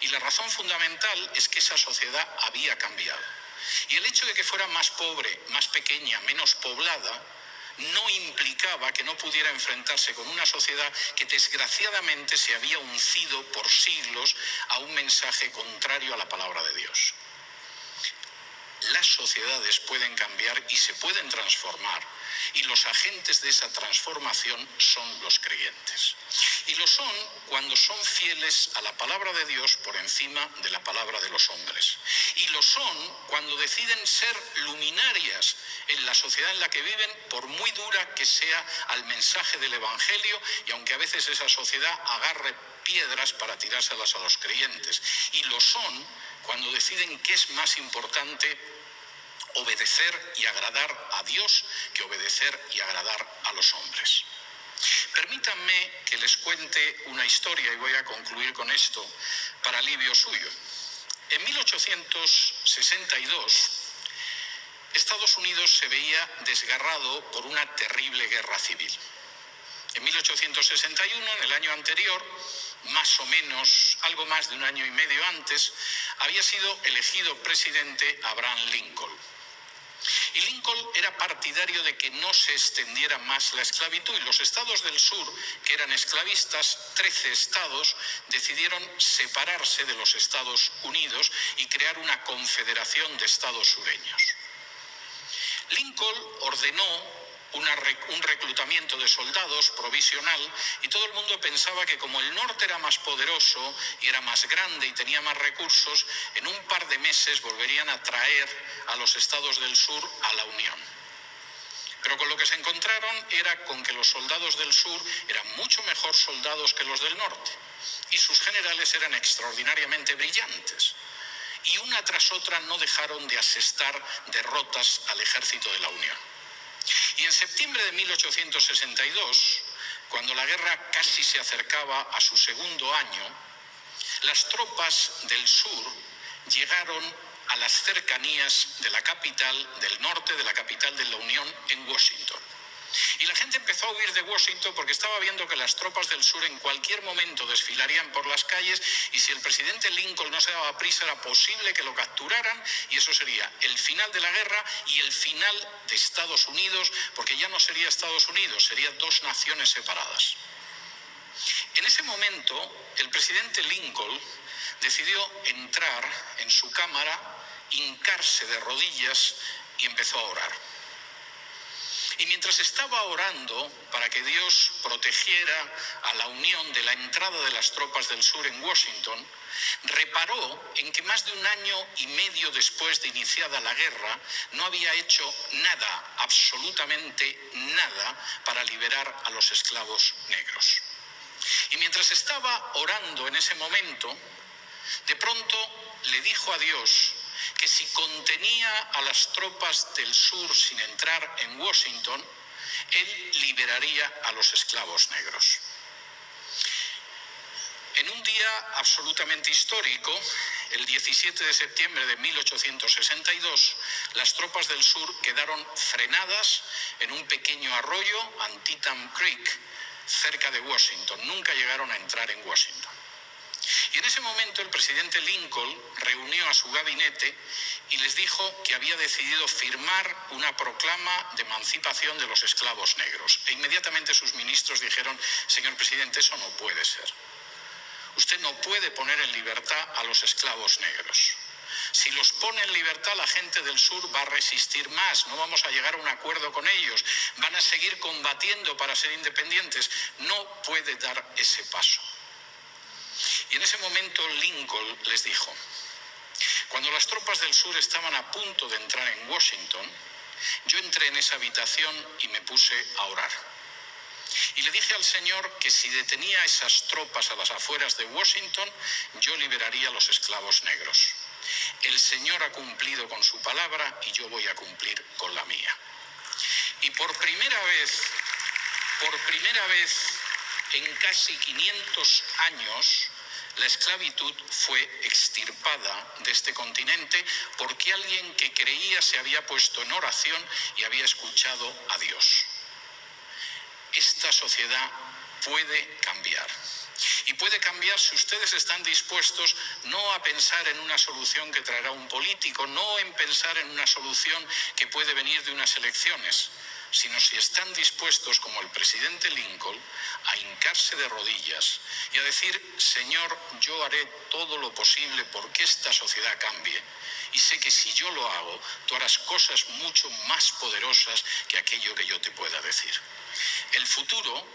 Y la razón fundamental es que esa sociedad había cambiado. Y el hecho de que fuera más pobre, más pequeña, menos poblada, no implicaba que no pudiera enfrentarse con una sociedad que desgraciadamente se había uncido por siglos a un mensaje contrario a la palabra de Dios. Las sociedades pueden cambiar y se pueden transformar y los agentes de esa transformación son los creyentes. Y lo son cuando son fieles a la palabra de Dios por encima de la palabra de los hombres. Y lo son cuando deciden ser luminarias en la sociedad en la que viven, por muy dura que sea al mensaje del Evangelio, y aunque a veces esa sociedad agarre piedras para tirárselas a los creyentes. Y lo son cuando deciden qué es más importante obedecer y agradar a Dios que obedecer y agradar a los hombres. Permítanme que les cuente una historia y voy a concluir con esto para alivio suyo. En 1862, Estados Unidos se veía desgarrado por una terrible guerra civil. En 1861, en el año anterior, más o menos, algo más de un año y medio antes, había sido elegido presidente Abraham Lincoln. Y Lincoln era partidario de que no se extendiera más la esclavitud y los estados del sur, que eran esclavistas, 13 estados, decidieron separarse de los Estados Unidos y crear una confederación de estados sureños. Lincoln ordenó un reclutamiento de soldados provisional y todo el mundo pensaba que como el norte era más poderoso y era más grande y tenía más recursos, en un par de meses volverían a traer a los estados del sur a la Unión. Pero con lo que se encontraron era con que los soldados del sur eran mucho mejor soldados que los del norte y sus generales eran extraordinariamente brillantes y una tras otra no dejaron de asestar derrotas al ejército de la Unión. Y en septiembre de 1862, cuando la guerra casi se acercaba a su segundo año, las tropas del sur llegaron a las cercanías de la capital del norte, de la capital de la Unión, en Washington. Y la gente empezó a huir de Washington porque estaba viendo que las tropas del sur en cualquier momento desfilarían por las calles y si el presidente Lincoln no se daba prisa era posible que lo capturaran y eso sería el final de la guerra y el final de Estados Unidos porque ya no sería Estados Unidos, serían dos naciones separadas. En ese momento, el presidente Lincoln decidió entrar en su cámara, hincarse de rodillas y empezó a orar. Y mientras estaba orando para que Dios protegiera a la unión de la entrada de las tropas del sur en Washington, reparó en que más de un año y medio después de iniciada la guerra no había hecho nada, absolutamente nada, para liberar a los esclavos negros. Y mientras estaba orando en ese momento, de pronto le dijo a Dios, que si contenía a las tropas del sur sin entrar en Washington, él liberaría a los esclavos negros. En un día absolutamente histórico, el 17 de septiembre de 1862, las tropas del sur quedaron frenadas en un pequeño arroyo, Antietam Creek, cerca de Washington. Nunca llegaron a entrar en Washington. Y en ese momento el presidente Lincoln reunió a su gabinete y les dijo que había decidido firmar una proclama de emancipación de los esclavos negros. E inmediatamente sus ministros dijeron, señor presidente, eso no puede ser. Usted no puede poner en libertad a los esclavos negros. Si los pone en libertad, la gente del sur va a resistir más, no vamos a llegar a un acuerdo con ellos, van a seguir combatiendo para ser independientes. No puede dar ese paso. Y en ese momento Lincoln les dijo, cuando las tropas del sur estaban a punto de entrar en Washington, yo entré en esa habitación y me puse a orar. Y le dije al Señor que si detenía esas tropas a las afueras de Washington, yo liberaría a los esclavos negros. El Señor ha cumplido con su palabra y yo voy a cumplir con la mía. Y por primera vez, por primera vez en casi 500 años, la esclavitud fue extirpada de este continente porque alguien que creía se había puesto en oración y había escuchado a Dios. Esta sociedad puede cambiar. Y puede cambiar si ustedes están dispuestos no a pensar en una solución que traerá un político, no en pensar en una solución que puede venir de unas elecciones, sino si están dispuestos, como el presidente Lincoln, a hincarse de rodillas y a decir, Señor, yo haré todo lo posible porque esta sociedad cambie. Y sé que si yo lo hago, tú harás cosas mucho más poderosas que aquello que yo te pueda decir. El futuro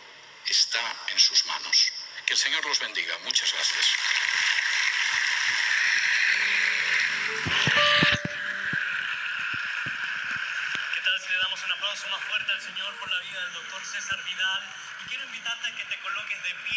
está en sus manos. Que el Señor los bendiga. Muchas gracias.